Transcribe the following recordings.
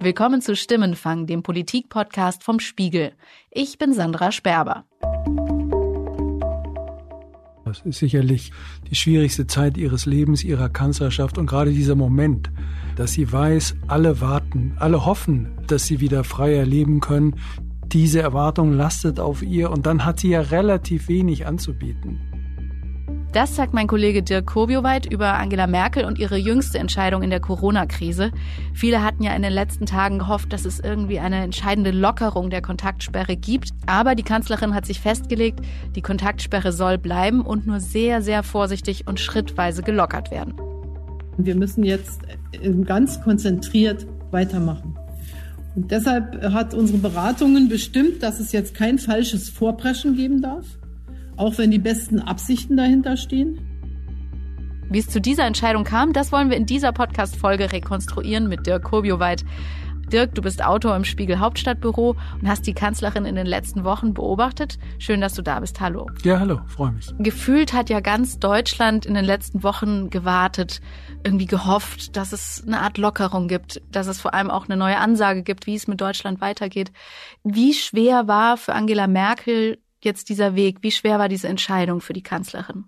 Willkommen zu Stimmenfang, dem Politik-Podcast vom Spiegel. Ich bin Sandra Sperber. Das ist sicherlich die schwierigste Zeit ihres Lebens, ihrer Kanzlerschaft und gerade dieser Moment, dass sie weiß, alle warten, alle hoffen, dass sie wieder freier leben können. Diese Erwartung lastet auf ihr und dann hat sie ja relativ wenig anzubieten. Das sagt mein Kollege Dirk Kobioweit über Angela Merkel und ihre jüngste Entscheidung in der Corona-Krise. Viele hatten ja in den letzten Tagen gehofft, dass es irgendwie eine entscheidende Lockerung der Kontaktsperre gibt. Aber die Kanzlerin hat sich festgelegt, die Kontaktsperre soll bleiben und nur sehr, sehr vorsichtig und schrittweise gelockert werden. Wir müssen jetzt ganz konzentriert weitermachen. Und deshalb hat unsere Beratungen bestimmt, dass es jetzt kein falsches Vorpreschen geben darf auch wenn die besten Absichten dahinter stehen? Wie es zu dieser Entscheidung kam, das wollen wir in dieser Podcast-Folge rekonstruieren mit Dirk Kobioweit. Dirk, du bist Autor im Spiegel Hauptstadtbüro und hast die Kanzlerin in den letzten Wochen beobachtet. Schön, dass du da bist. Hallo. Ja, hallo, freue mich. Gefühlt hat ja ganz Deutschland in den letzten Wochen gewartet, irgendwie gehofft, dass es eine Art Lockerung gibt, dass es vor allem auch eine neue Ansage gibt, wie es mit Deutschland weitergeht. Wie schwer war für Angela Merkel jetzt dieser Weg? Wie schwer war diese Entscheidung für die Kanzlerin?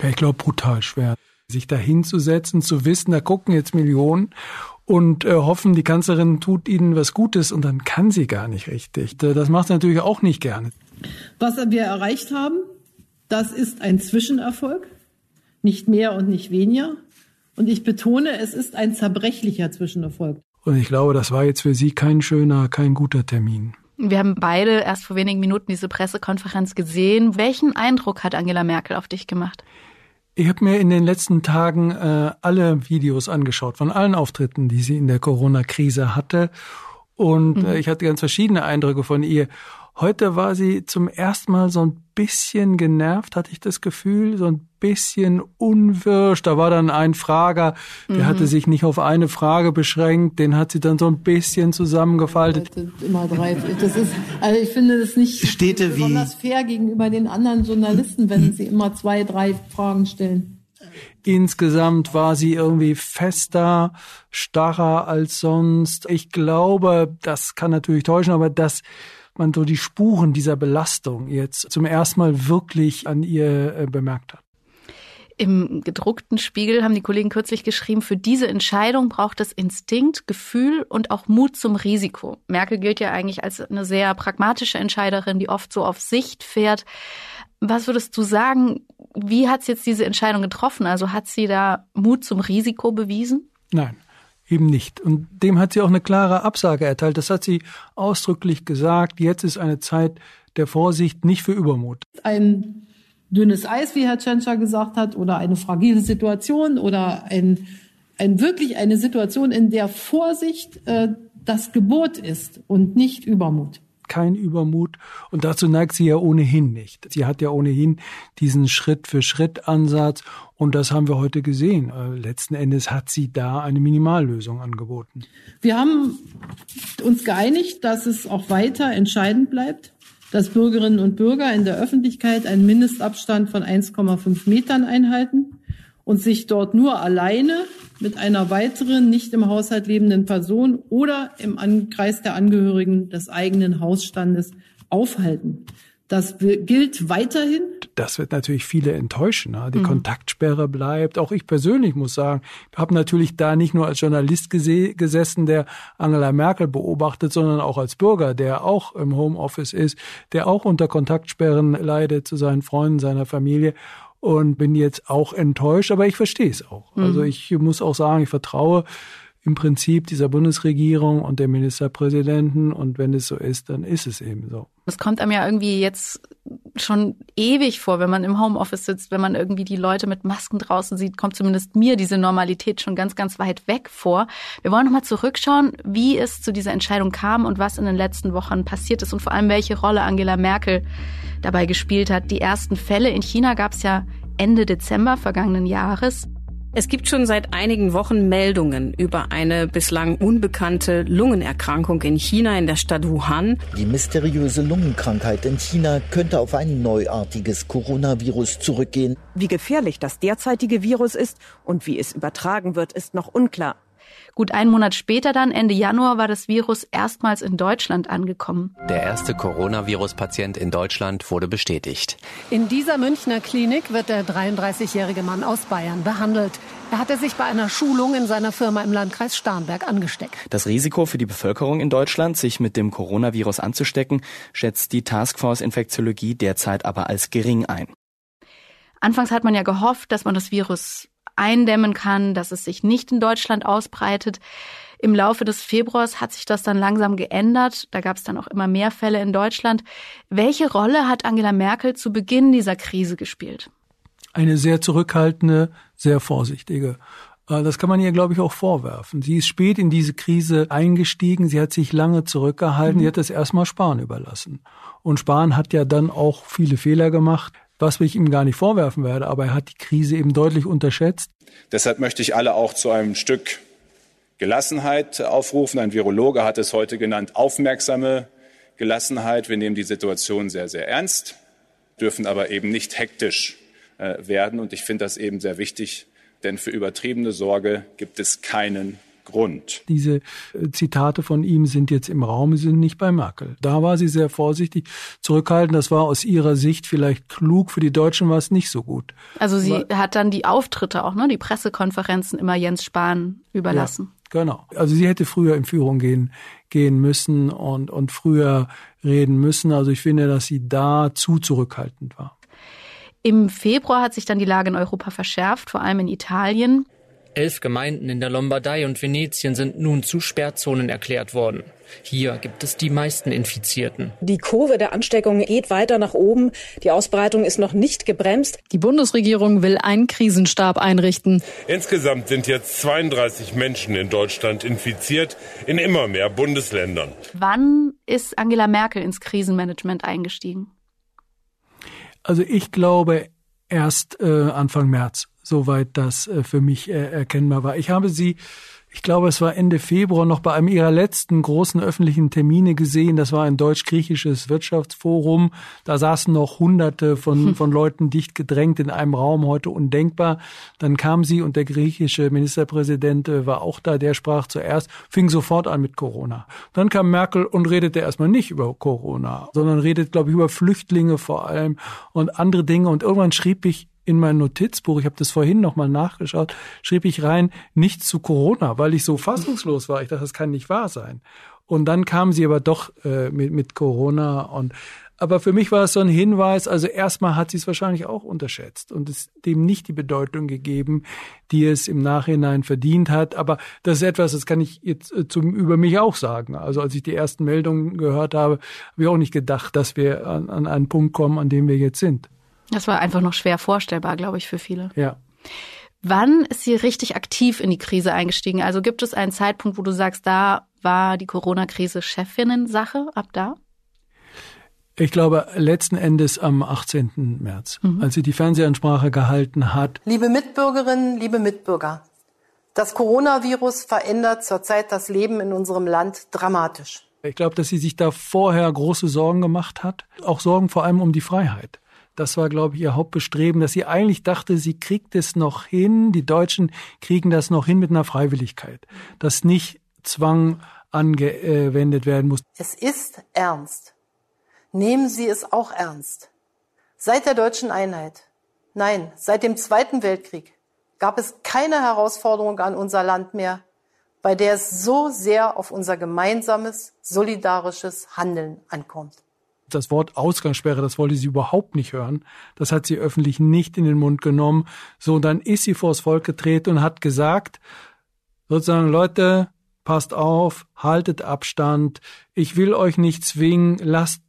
Ja, ich glaube, brutal schwer. Sich da hinzusetzen, zu wissen, da gucken jetzt Millionen und äh, hoffen, die Kanzlerin tut ihnen was Gutes und dann kann sie gar nicht richtig. Das macht sie natürlich auch nicht gerne. Was wir erreicht haben, das ist ein Zwischenerfolg, nicht mehr und nicht weniger. Und ich betone, es ist ein zerbrechlicher Zwischenerfolg. Und ich glaube, das war jetzt für Sie kein schöner, kein guter Termin. Wir haben beide erst vor wenigen Minuten diese Pressekonferenz gesehen. Welchen Eindruck hat Angela Merkel auf dich gemacht? Ich habe mir in den letzten Tagen äh, alle Videos angeschaut von allen Auftritten, die sie in der Corona-Krise hatte. Und mhm. äh, ich hatte ganz verschiedene Eindrücke von ihr. Heute war sie zum ersten Mal so ein bisschen genervt, hatte ich das Gefühl, so ein bisschen unwirsch. Da war dann ein Frager, der mhm. hatte sich nicht auf eine Frage beschränkt, den hat sie dann so ein bisschen zusammengefaltet. Immer drei. Das ist, also ich finde das nicht Städte besonders wie fair gegenüber den anderen Journalisten, wenn sie immer zwei, drei Fragen stellen. Insgesamt war sie irgendwie fester, starrer als sonst. Ich glaube, das kann natürlich täuschen, aber das man so die Spuren dieser Belastung jetzt zum ersten Mal wirklich an ihr äh, bemerkt hat. Im gedruckten Spiegel haben die Kollegen kürzlich geschrieben, für diese Entscheidung braucht es Instinkt, Gefühl und auch Mut zum Risiko. Merkel gilt ja eigentlich als eine sehr pragmatische Entscheiderin, die oft so auf Sicht fährt. Was würdest du sagen, wie hat sie jetzt diese Entscheidung getroffen? Also hat sie da Mut zum Risiko bewiesen? Nein eben nicht. Und dem hat sie auch eine klare Absage erteilt. Das hat sie ausdrücklich gesagt. Jetzt ist eine Zeit der Vorsicht, nicht für Übermut. Ein dünnes Eis, wie Herr Tschentscher gesagt hat, oder eine fragile Situation oder ein, ein wirklich eine Situation, in der Vorsicht äh, das Gebot ist und nicht Übermut kein Übermut. Und dazu neigt sie ja ohnehin nicht. Sie hat ja ohnehin diesen Schritt-für-Schritt-Ansatz. Und das haben wir heute gesehen. Äh, letzten Endes hat sie da eine Minimallösung angeboten. Wir haben uns geeinigt, dass es auch weiter entscheidend bleibt, dass Bürgerinnen und Bürger in der Öffentlichkeit einen Mindestabstand von 1,5 Metern einhalten und sich dort nur alleine mit einer weiteren nicht im Haushalt lebenden Person oder im Kreis der Angehörigen des eigenen Hausstandes aufhalten. Das gilt weiterhin. Das wird natürlich viele enttäuschen. Die mhm. Kontaktsperre bleibt. Auch ich persönlich muss sagen, habe natürlich da nicht nur als Journalist gesessen, der Angela Merkel beobachtet, sondern auch als Bürger, der auch im Homeoffice ist, der auch unter Kontaktsperren leidet zu seinen Freunden, seiner Familie und bin jetzt auch enttäuscht, aber ich verstehe es auch. Mhm. Also ich muss auch sagen, ich vertraue im Prinzip dieser Bundesregierung und der Ministerpräsidenten und wenn es so ist, dann ist es eben so. Es kommt einem ja irgendwie jetzt schon ewig vor, wenn man im Homeoffice sitzt, wenn man irgendwie die Leute mit Masken draußen sieht, kommt zumindest mir diese Normalität schon ganz, ganz weit weg vor. Wir wollen nochmal zurückschauen, wie es zu dieser Entscheidung kam und was in den letzten Wochen passiert ist und vor allem welche Rolle Angela Merkel dabei gespielt hat. Die ersten Fälle in China gab es ja Ende Dezember vergangenen Jahres. Es gibt schon seit einigen Wochen Meldungen über eine bislang unbekannte Lungenerkrankung in China in der Stadt Wuhan. Die mysteriöse Lungenkrankheit in China könnte auf ein neuartiges Coronavirus zurückgehen. Wie gefährlich das derzeitige Virus ist und wie es übertragen wird, ist noch unklar. Gut einen Monat später dann, Ende Januar, war das Virus erstmals in Deutschland angekommen. Der erste Coronavirus-Patient in Deutschland wurde bestätigt. In dieser Münchner Klinik wird der 33-jährige Mann aus Bayern behandelt. Er hatte sich bei einer Schulung in seiner Firma im Landkreis Starnberg angesteckt. Das Risiko für die Bevölkerung in Deutschland, sich mit dem Coronavirus anzustecken, schätzt die Taskforce Infektiologie derzeit aber als gering ein. Anfangs hat man ja gehofft, dass man das Virus eindämmen kann, dass es sich nicht in Deutschland ausbreitet. Im Laufe des Februars hat sich das dann langsam geändert. Da gab es dann auch immer mehr Fälle in Deutschland. Welche Rolle hat Angela Merkel zu Beginn dieser Krise gespielt? Eine sehr zurückhaltende, sehr vorsichtige. Äh, das kann man ihr, glaube ich, auch vorwerfen. Sie ist spät in diese Krise eingestiegen. Sie hat sich lange zurückgehalten. Mhm. Sie hat es erstmal Spahn überlassen. Und Spahn hat ja dann auch viele Fehler gemacht was ich ihm gar nicht vorwerfen werde, aber er hat die Krise eben deutlich unterschätzt. Deshalb möchte ich alle auch zu einem Stück Gelassenheit aufrufen. Ein Virologe hat es heute genannt, aufmerksame Gelassenheit. Wir nehmen die Situation sehr, sehr ernst, dürfen aber eben nicht hektisch äh, werden. Und ich finde das eben sehr wichtig, denn für übertriebene Sorge gibt es keinen Grund. Diese äh, Zitate von ihm sind jetzt im Raum, sind nicht bei Merkel. Da war sie sehr vorsichtig, zurückhaltend. Das war aus ihrer Sicht vielleicht klug. Für die Deutschen war es nicht so gut. Also sie Aber, hat dann die Auftritte auch, ne, die Pressekonferenzen immer Jens Spahn überlassen. Ja, genau. Also sie hätte früher in Führung gehen, gehen müssen und, und früher reden müssen. Also ich finde, dass sie da zu zurückhaltend war. Im Februar hat sich dann die Lage in Europa verschärft, vor allem in Italien. Elf Gemeinden in der Lombardei und Venetien sind nun zu Sperrzonen erklärt worden. Hier gibt es die meisten Infizierten. Die Kurve der Ansteckung geht weiter nach oben. Die Ausbreitung ist noch nicht gebremst. Die Bundesregierung will einen Krisenstab einrichten. Insgesamt sind jetzt 32 Menschen in Deutschland infiziert, in immer mehr Bundesländern. Wann ist Angela Merkel ins Krisenmanagement eingestiegen? Also ich glaube erst äh, Anfang März soweit das äh, für mich äh, erkennbar war. Ich habe sie, ich glaube, es war Ende Februar noch bei einem ihrer letzten großen öffentlichen Termine gesehen. Das war ein deutsch-griechisches Wirtschaftsforum. Da saßen noch Hunderte von, hm. von Leuten dicht gedrängt in einem Raum, heute undenkbar. Dann kam sie und der griechische Ministerpräsident äh, war auch da. Der sprach zuerst, fing sofort an mit Corona. Dann kam Merkel und redete erstmal nicht über Corona, sondern redet, glaube ich, über Flüchtlinge vor allem und andere Dinge. Und irgendwann schrieb ich in mein Notizbuch, ich habe das vorhin nochmal nachgeschaut, schrieb ich rein, nichts zu Corona, weil ich so fassungslos war. Ich dachte, das kann nicht wahr sein. Und dann kam sie aber doch äh, mit, mit Corona und aber für mich war es so ein Hinweis, also erstmal hat sie es wahrscheinlich auch unterschätzt und es dem nicht die Bedeutung gegeben, die es im Nachhinein verdient hat. Aber das ist etwas, das kann ich jetzt äh, zum, über mich auch sagen. Also als ich die ersten Meldungen gehört habe, habe ich auch nicht gedacht, dass wir an, an einen Punkt kommen, an dem wir jetzt sind. Das war einfach noch schwer vorstellbar, glaube ich, für viele. Ja. Wann ist sie richtig aktiv in die Krise eingestiegen? Also gibt es einen Zeitpunkt, wo du sagst, da war die Corona-Krise Chefinnen-Sache ab da? Ich glaube, letzten Endes am 18. März, mhm. als sie die Fernsehansprache gehalten hat. Liebe Mitbürgerinnen, liebe Mitbürger, das Coronavirus verändert zurzeit das Leben in unserem Land dramatisch. Ich glaube, dass sie sich da vorher große Sorgen gemacht hat, auch Sorgen vor allem um die Freiheit. Das war, glaube ich, ihr Hauptbestreben, dass sie eigentlich dachte, sie kriegt es noch hin, die Deutschen kriegen das noch hin mit einer Freiwilligkeit, dass nicht Zwang angewendet werden muss. Es ist ernst. Nehmen Sie es auch ernst. Seit der deutschen Einheit, nein, seit dem Zweiten Weltkrieg gab es keine Herausforderung an unser Land mehr, bei der es so sehr auf unser gemeinsames, solidarisches Handeln ankommt das Wort Ausgangssperre, das wollte sie überhaupt nicht hören. Das hat sie öffentlich nicht in den Mund genommen. So, dann ist sie vors Volk getreten und hat gesagt, sozusagen, Leute, passt auf, haltet Abstand, ich will euch nicht zwingen, lasst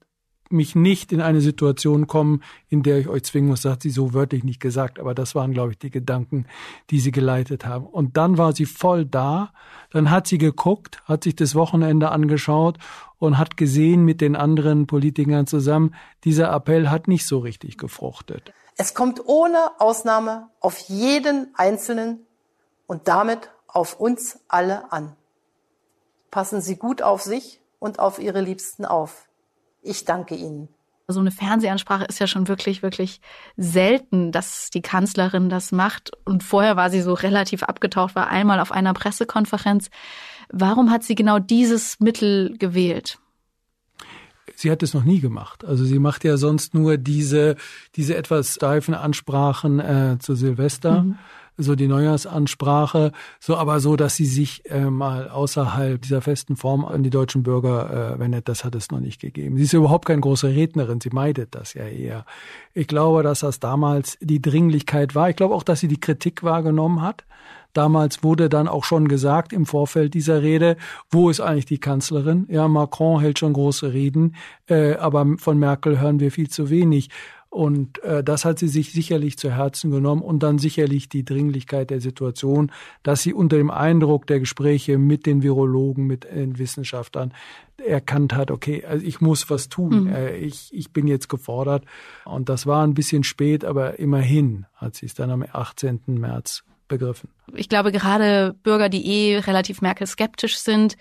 mich nicht in eine Situation kommen, in der ich euch zwingen muss, hat sie so wörtlich nicht gesagt, aber das waren, glaube ich, die Gedanken, die sie geleitet haben. Und dann war sie voll da, dann hat sie geguckt, hat sich das Wochenende angeschaut und hat gesehen mit den anderen Politikern zusammen, dieser Appell hat nicht so richtig gefruchtet. Es kommt ohne Ausnahme auf jeden Einzelnen und damit auf uns alle an. Passen Sie gut auf sich und auf Ihre Liebsten auf. Ich danke Ihnen. So eine Fernsehansprache ist ja schon wirklich, wirklich selten, dass die Kanzlerin das macht. Und vorher war sie so relativ abgetaucht, war einmal auf einer Pressekonferenz. Warum hat sie genau dieses Mittel gewählt? sie hat es noch nie gemacht. Also sie macht ja sonst nur diese, diese etwas steifen Ansprachen äh, zu Silvester. Mhm so die Neujahrsansprache, so aber so, dass sie sich äh, mal außerhalb dieser festen Form an die deutschen Bürger äh, wendet, das hat es noch nicht gegeben. Sie ist überhaupt keine große Rednerin, sie meidet das ja eher. Ich glaube, dass das damals die Dringlichkeit war. Ich glaube auch, dass sie die Kritik wahrgenommen hat. Damals wurde dann auch schon gesagt im Vorfeld dieser Rede, wo ist eigentlich die Kanzlerin? Ja, Macron hält schon große Reden, äh, aber von Merkel hören wir viel zu wenig. Und äh, das hat sie sich sicherlich zu Herzen genommen und dann sicherlich die Dringlichkeit der Situation, dass sie unter dem Eindruck der Gespräche mit den Virologen, mit den Wissenschaftlern erkannt hat, okay, also ich muss was tun. Mhm. Äh, ich, ich bin jetzt gefordert. Und das war ein bisschen spät, aber immerhin hat sie es dann am 18. März begriffen. Ich glaube, gerade Bürger, die eh relativ Merkel skeptisch sind,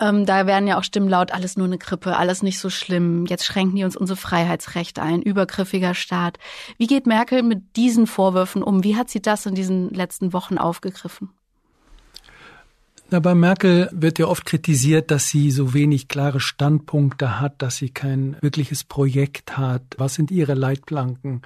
ähm, da werden ja auch Stimmen laut, alles nur eine Grippe, alles nicht so schlimm, jetzt schränken die uns unsere Freiheitsrechte ein, übergriffiger Staat. Wie geht Merkel mit diesen Vorwürfen um? Wie hat sie das in diesen letzten Wochen aufgegriffen? Na, bei Merkel wird ja oft kritisiert, dass sie so wenig klare Standpunkte hat, dass sie kein wirkliches Projekt hat. Was sind ihre Leitplanken?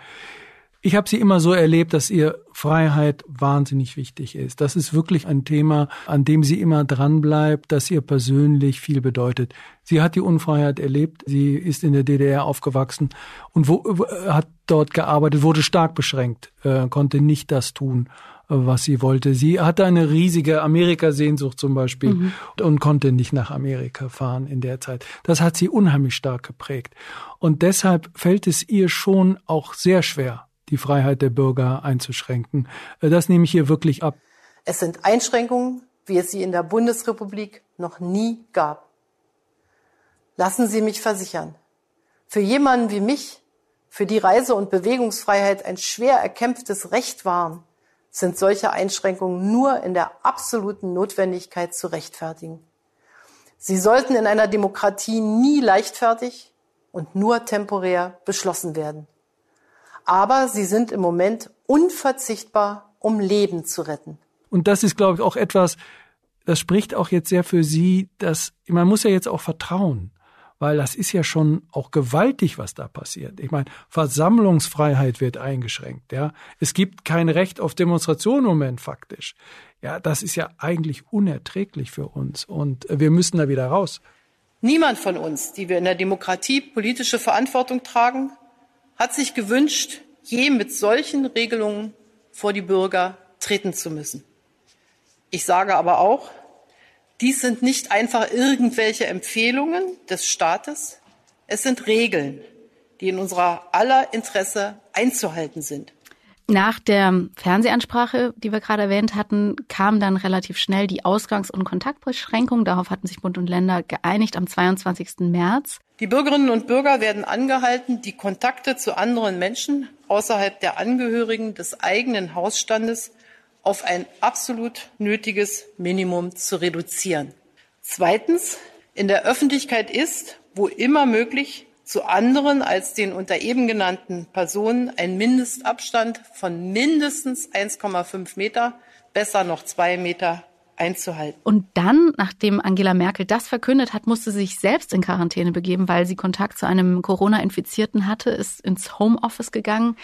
Ich habe sie immer so erlebt, dass ihr Freiheit wahnsinnig wichtig ist. Das ist wirklich ein Thema, an dem sie immer dran bleibt, das ihr persönlich viel bedeutet. Sie hat die Unfreiheit erlebt, sie ist in der DDR aufgewachsen und wo, hat dort gearbeitet, wurde stark beschränkt, äh, konnte nicht das tun, was sie wollte. Sie hatte eine riesige Amerikasehnsucht zum Beispiel mhm. und konnte nicht nach Amerika fahren in der Zeit. Das hat sie unheimlich stark geprägt. Und deshalb fällt es ihr schon auch sehr schwer, die Freiheit der Bürger einzuschränken. Äh, das nehme ich hier wirklich ab. Es sind Einschränkungen, wie es sie in der Bundesrepublik noch nie gab. Lassen Sie mich versichern, für jemanden wie mich, für die Reise- und Bewegungsfreiheit ein schwer erkämpftes Recht waren, sind solche Einschränkungen nur in der absoluten Notwendigkeit zu rechtfertigen. Sie sollten in einer Demokratie nie leichtfertig und nur temporär beschlossen werden aber sie sind im Moment unverzichtbar, um Leben zu retten. Und das ist, glaube ich, auch etwas, das spricht auch jetzt sehr für Sie, dass man muss ja jetzt auch vertrauen, weil das ist ja schon auch gewaltig, was da passiert. Ich meine, Versammlungsfreiheit wird eingeschränkt, ja. Es gibt kein Recht auf Demonstration im Moment faktisch. Ja, das ist ja eigentlich unerträglich für uns und wir müssen da wieder raus. Niemand von uns, die wir in der Demokratie politische Verantwortung tragen, hat sich gewünscht, je mit solchen Regelungen vor die Bürger treten zu müssen. Ich sage aber auch, dies sind nicht einfach irgendwelche Empfehlungen des Staates, es sind Regeln, die in unserer aller Interesse einzuhalten sind. Nach der Fernsehansprache, die wir gerade erwähnt hatten, kam dann relativ schnell die Ausgangs- und Kontaktbeschränkung. Darauf hatten sich Bund und Länder geeinigt am 22. März. Die Bürgerinnen und Bürger werden angehalten, die Kontakte zu anderen Menschen außerhalb der Angehörigen des eigenen Hausstandes auf ein absolut nötiges Minimum zu reduzieren. Zweitens, in der Öffentlichkeit ist, wo immer möglich, zu anderen als den unter eben genannten Personen ein Mindestabstand von mindestens 1,5 Meter, besser noch zwei Meter einzuhalten. Und dann, nachdem Angela Merkel das verkündet hat, musste sie sich selbst in Quarantäne begeben, weil sie Kontakt zu einem Corona-Infizierten hatte, ist ins Homeoffice gegangen.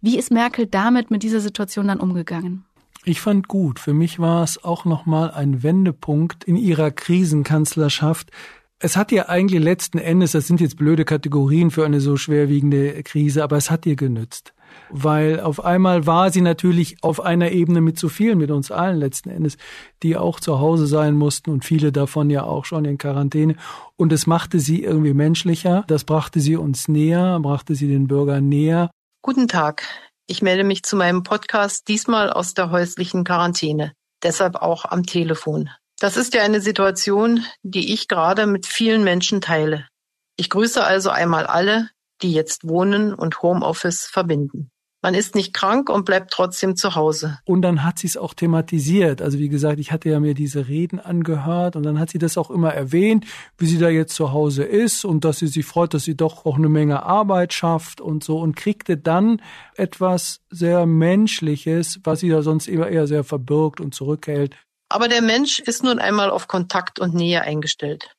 Wie ist Merkel damit mit dieser Situation dann umgegangen? Ich fand gut. Für mich war es auch nochmal ein Wendepunkt in ihrer Krisenkanzlerschaft. Es hat ihr eigentlich letzten Endes, das sind jetzt blöde Kategorien für eine so schwerwiegende Krise, aber es hat ihr genützt weil auf einmal war sie natürlich auf einer Ebene mit zu vielen, mit uns allen letzten Endes, die auch zu Hause sein mussten und viele davon ja auch schon in Quarantäne. Und es machte sie irgendwie menschlicher, das brachte sie uns näher, brachte sie den Bürgern näher. Guten Tag, ich melde mich zu meinem Podcast diesmal aus der häuslichen Quarantäne, deshalb auch am Telefon. Das ist ja eine Situation, die ich gerade mit vielen Menschen teile. Ich grüße also einmal alle, die jetzt Wohnen und Homeoffice verbinden. Man ist nicht krank und bleibt trotzdem zu Hause. Und dann hat sie es auch thematisiert. Also wie gesagt, ich hatte ja mir diese Reden angehört und dann hat sie das auch immer erwähnt, wie sie da jetzt zu Hause ist und dass sie sich freut, dass sie doch auch eine Menge Arbeit schafft und so und kriegte dann etwas sehr Menschliches, was sie da sonst immer eher sehr verbirgt und zurückhält. Aber der Mensch ist nun einmal auf Kontakt und Nähe eingestellt.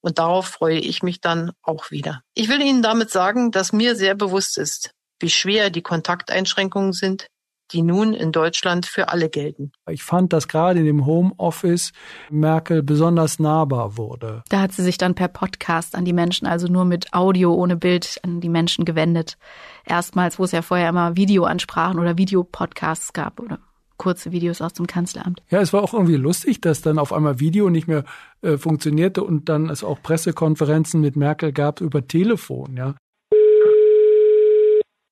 Und darauf freue ich mich dann auch wieder. Ich will Ihnen damit sagen, dass mir sehr bewusst ist, wie schwer die Kontakteinschränkungen sind, die nun in Deutschland für alle gelten. Ich fand, dass gerade in dem Homeoffice Merkel besonders nahbar wurde. Da hat sie sich dann per Podcast an die Menschen, also nur mit Audio ohne Bild, an die Menschen gewendet. Erstmals, wo es ja vorher immer Videoansprachen oder Videopodcasts gab oder kurze Videos aus dem Kanzleramt. Ja, es war auch irgendwie lustig, dass dann auf einmal Video nicht mehr äh, funktionierte und dann es auch Pressekonferenzen mit Merkel gab über Telefon, ja.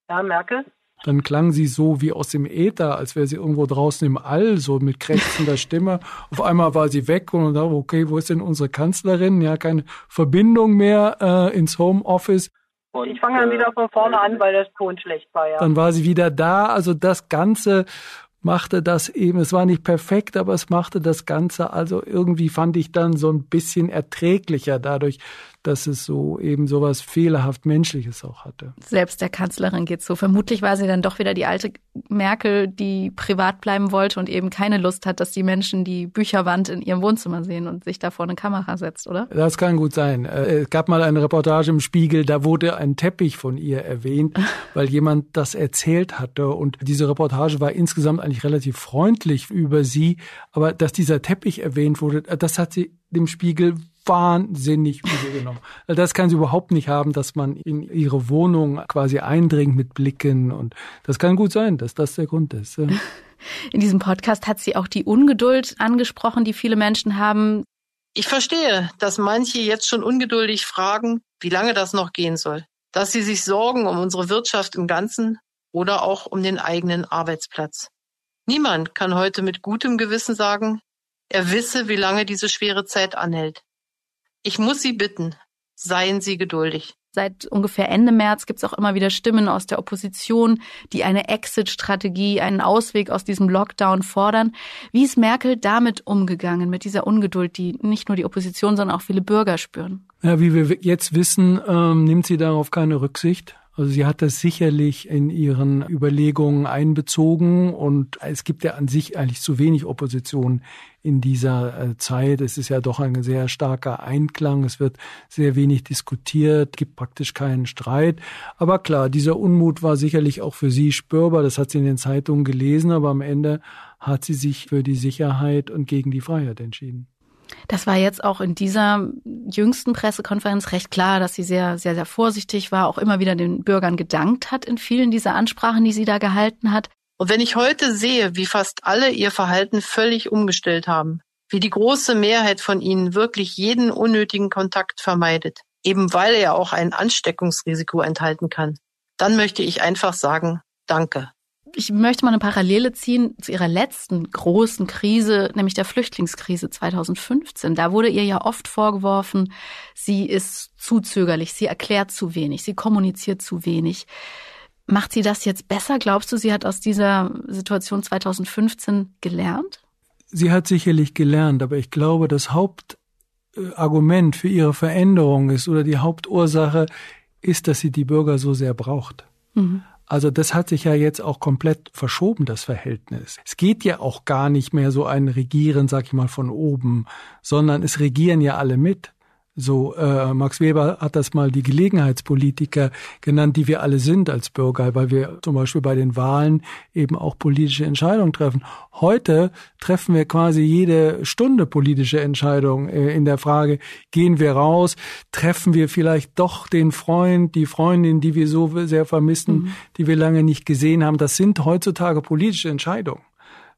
Ja, Merkel? Dann klang sie so wie aus dem Äther, als wäre sie irgendwo draußen im All, so mit krächzender Stimme. Auf einmal war sie weg und dachte, okay, wo ist denn unsere Kanzlerin? Ja, keine Verbindung mehr äh, ins Homeoffice. Und ich fange dann wieder von vorne an, weil das Ton schlecht war, ja. Dann war sie wieder da. Also das Ganze machte das eben, es war nicht perfekt, aber es machte das Ganze also irgendwie fand ich dann so ein bisschen erträglicher dadurch, dass es so eben sowas fehlerhaft Menschliches auch hatte. Selbst der Kanzlerin geht's so. Vermutlich war sie dann doch wieder die alte Merkel, die privat bleiben wollte und eben keine Lust hat, dass die Menschen die Bücherwand in ihrem Wohnzimmer sehen und sich da vor eine Kamera setzt, oder? Das kann gut sein. Äh, es gab mal eine Reportage im Spiegel, da wurde ein Teppich von ihr erwähnt, weil jemand das erzählt hatte und diese Reportage war insgesamt eigentlich relativ freundlich über sie, aber dass dieser Teppich erwähnt wurde, das hat sie dem Spiegel wahnsinnig übel genommen. Also das kann sie überhaupt nicht haben, dass man in ihre Wohnung quasi eindringt mit Blicken und das kann gut sein, dass das der Grund ist. In diesem Podcast hat sie auch die Ungeduld angesprochen, die viele Menschen haben. Ich verstehe, dass manche jetzt schon ungeduldig fragen, wie lange das noch gehen soll. Dass sie sich sorgen um unsere Wirtschaft im Ganzen oder auch um den eigenen Arbeitsplatz. Niemand kann heute mit gutem Gewissen sagen, er wisse, wie lange diese schwere Zeit anhält. Ich muss Sie bitten, seien Sie geduldig. Seit ungefähr Ende März gibt es auch immer wieder Stimmen aus der Opposition, die eine Exit-Strategie, einen Ausweg aus diesem Lockdown fordern. Wie ist Merkel damit umgegangen, mit dieser Ungeduld, die nicht nur die Opposition, sondern auch viele Bürger spüren? Ja, wie wir jetzt wissen, ähm, nimmt sie darauf keine Rücksicht. Also sie hat das sicherlich in ihren Überlegungen einbezogen und es gibt ja an sich eigentlich zu wenig Opposition in dieser äh, Zeit. Es ist ja doch ein sehr starker Einklang. Es wird sehr wenig diskutiert, gibt praktisch keinen Streit. Aber klar, dieser Unmut war sicherlich auch für sie spürbar. Das hat sie in den Zeitungen gelesen, aber am Ende hat sie sich für die Sicherheit und gegen die Freiheit entschieden. Das war jetzt auch in dieser jüngsten Pressekonferenz recht klar, dass sie sehr, sehr, sehr vorsichtig war, auch immer wieder den Bürgern gedankt hat in vielen dieser Ansprachen, die sie da gehalten hat. Und wenn ich heute sehe, wie fast alle ihr Verhalten völlig umgestellt haben, wie die große Mehrheit von ihnen wirklich jeden unnötigen Kontakt vermeidet, eben weil er auch ein Ansteckungsrisiko enthalten kann, dann möchte ich einfach sagen, danke ich möchte mal eine Parallele ziehen zu ihrer letzten großen Krise, nämlich der Flüchtlingskrise 2015. Da wurde ihr ja oft vorgeworfen, sie ist zu zögerlich, sie erklärt zu wenig, sie kommuniziert zu wenig. Macht sie das jetzt besser? Glaubst du, sie hat aus dieser Situation 2015 gelernt? Sie hat sicherlich gelernt, aber ich glaube, das Hauptargument für ihre Veränderung ist oder die Hauptursache ist, dass sie die Bürger so sehr braucht. Mhm. Also das hat sich ja jetzt auch komplett verschoben, das Verhältnis. Es geht ja auch gar nicht mehr so ein Regieren, sag ich mal, von oben, sondern es regieren ja alle mit. So, äh, Max Weber hat das mal die Gelegenheitspolitiker genannt, die wir alle sind als Bürger, weil wir zum Beispiel bei den Wahlen eben auch politische Entscheidungen treffen. Heute treffen wir quasi jede Stunde politische Entscheidungen äh, in der Frage, gehen wir raus, treffen wir vielleicht doch den Freund, die Freundin, die wir so sehr vermissen, mhm. die wir lange nicht gesehen haben. Das sind heutzutage politische Entscheidungen.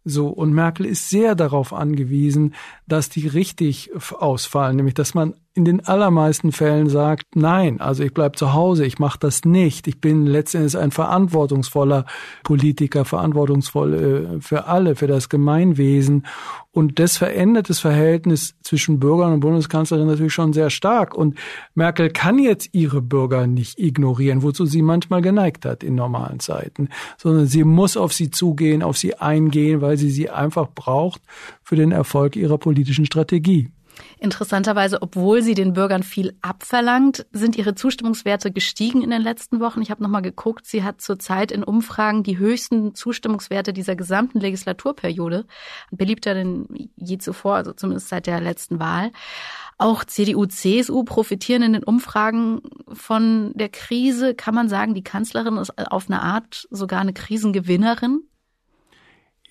So, und Merkel ist sehr darauf angewiesen, dass die richtig ausfallen, nämlich dass man in den allermeisten Fällen sagt, nein, also ich bleib zu Hause, ich mache das nicht. Ich bin letztendlich ein verantwortungsvoller Politiker, verantwortungsvoll äh, für alle, für das Gemeinwesen. Und das verändert das Verhältnis zwischen Bürgern und Bundeskanzlerin natürlich schon sehr stark. Und Merkel kann jetzt ihre Bürger nicht ignorieren, wozu sie manchmal geneigt hat in normalen Zeiten, sondern sie muss auf sie zugehen, auf sie eingehen, weil sie sie einfach braucht für den Erfolg ihrer politischen Strategie. Interessanterweise, obwohl sie den Bürgern viel abverlangt, sind ihre Zustimmungswerte gestiegen in den letzten Wochen. Ich habe nochmal geguckt, sie hat zurzeit in Umfragen die höchsten Zustimmungswerte dieser gesamten Legislaturperiode. Beliebter denn je zuvor, also zumindest seit der letzten Wahl. Auch CDU, CSU profitieren in den Umfragen von der Krise. Kann man sagen, die Kanzlerin ist auf eine Art sogar eine Krisengewinnerin?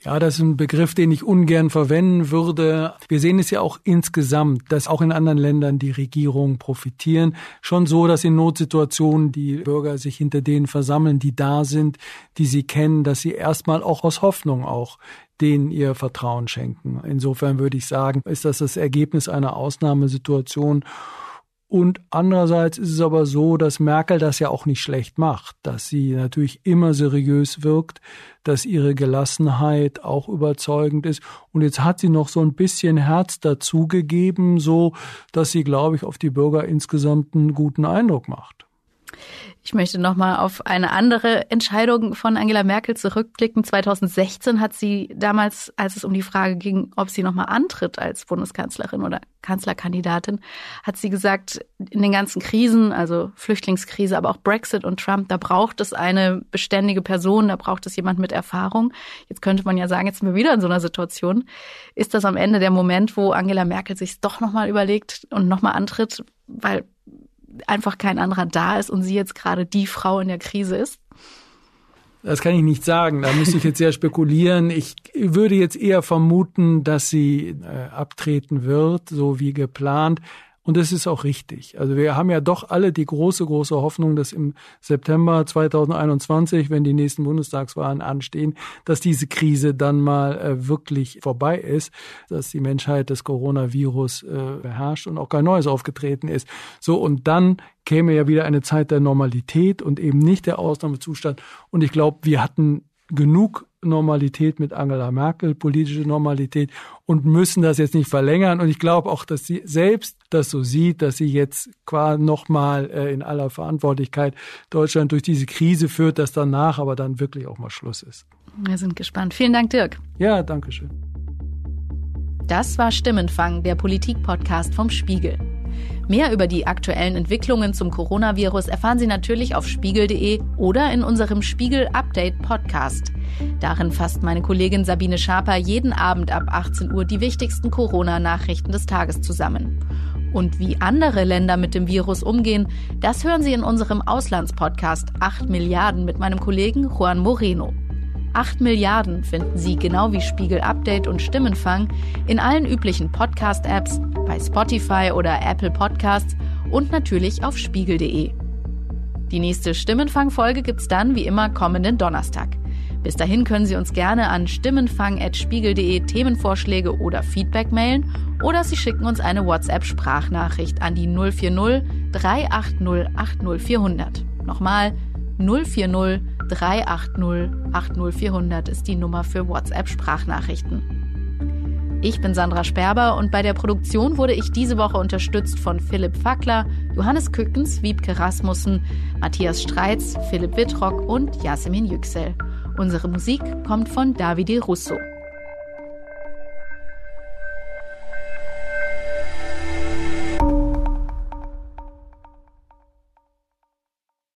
Ja, das ist ein Begriff, den ich ungern verwenden würde. Wir sehen es ja auch insgesamt, dass auch in anderen Ländern die Regierungen profitieren. Schon so, dass in Notsituationen die Bürger sich hinter denen versammeln, die da sind, die sie kennen, dass sie erstmal auch aus Hoffnung auch denen ihr Vertrauen schenken. Insofern würde ich sagen, ist das das Ergebnis einer Ausnahmesituation. Und andererseits ist es aber so, dass Merkel das ja auch nicht schlecht macht, dass sie natürlich immer seriös wirkt, dass ihre Gelassenheit auch überzeugend ist. Und jetzt hat sie noch so ein bisschen Herz dazugegeben, so dass sie, glaube ich, auf die Bürger insgesamt einen guten Eindruck macht. Ich möchte nochmal auf eine andere Entscheidung von Angela Merkel zurückblicken. 2016 hat sie damals, als es um die Frage ging, ob sie nochmal antritt als Bundeskanzlerin oder Kanzlerkandidatin, hat sie gesagt, in den ganzen Krisen, also Flüchtlingskrise, aber auch Brexit und Trump, da braucht es eine beständige Person, da braucht es jemand mit Erfahrung. Jetzt könnte man ja sagen, jetzt sind wir wieder in so einer Situation. Ist das am Ende der Moment, wo Angela Merkel sich doch nochmal überlegt und nochmal antritt, weil einfach kein anderer da ist und sie jetzt gerade die Frau in der Krise ist? Das kann ich nicht sagen. Da müsste ich jetzt sehr spekulieren. Ich würde jetzt eher vermuten, dass sie äh, abtreten wird, so wie geplant. Und das ist auch richtig. Also wir haben ja doch alle die große, große Hoffnung, dass im September 2021, wenn die nächsten Bundestagswahlen anstehen, dass diese Krise dann mal äh, wirklich vorbei ist, dass die Menschheit das Coronavirus äh, beherrscht und auch kein neues aufgetreten ist. So, und dann käme ja wieder eine Zeit der Normalität und eben nicht der Ausnahmezustand. Und ich glaube, wir hatten genug Normalität mit Angela Merkel, politische Normalität und müssen das jetzt nicht verlängern. Und ich glaube auch, dass sie selbst das so sieht, dass sie jetzt quasi nochmal äh, in aller Verantwortlichkeit Deutschland durch diese Krise führt, dass danach aber dann wirklich auch mal Schluss ist. Wir sind gespannt. Vielen Dank, Dirk. Ja, danke schön. Das war Stimmenfang, der Politik-Podcast vom Spiegel. Mehr über die aktuellen Entwicklungen zum Coronavirus erfahren Sie natürlich auf spiegel.de oder in unserem Spiegel Update Podcast. Darin fasst meine Kollegin Sabine Schaper jeden Abend ab 18 Uhr die wichtigsten Corona-Nachrichten des Tages zusammen. Und wie andere Länder mit dem Virus umgehen, das hören Sie in unserem Auslandspodcast 8 Milliarden mit meinem Kollegen Juan Moreno. 8 Milliarden finden Sie genau wie Spiegel Update und Stimmenfang in allen üblichen Podcast-Apps, bei Spotify oder Apple Podcasts und natürlich auf spiegel.de. Die nächste Stimmenfang-Folge gibt's dann wie immer kommenden Donnerstag. Bis dahin können Sie uns gerne an stimmenfang.spiegel.de Themenvorschläge oder Feedback mailen oder Sie schicken uns eine WhatsApp-Sprachnachricht an die 040 380 80400. Nochmal 040 380 80400 ist die Nummer für WhatsApp-Sprachnachrichten. Ich bin Sandra Sperber und bei der Produktion wurde ich diese Woche unterstützt von Philipp Fackler, Johannes Kückens, Wiebke Rasmussen, Matthias Streitz, Philipp Wittrock und Yasemin Yüksel. Unsere Musik kommt von Davide Russo.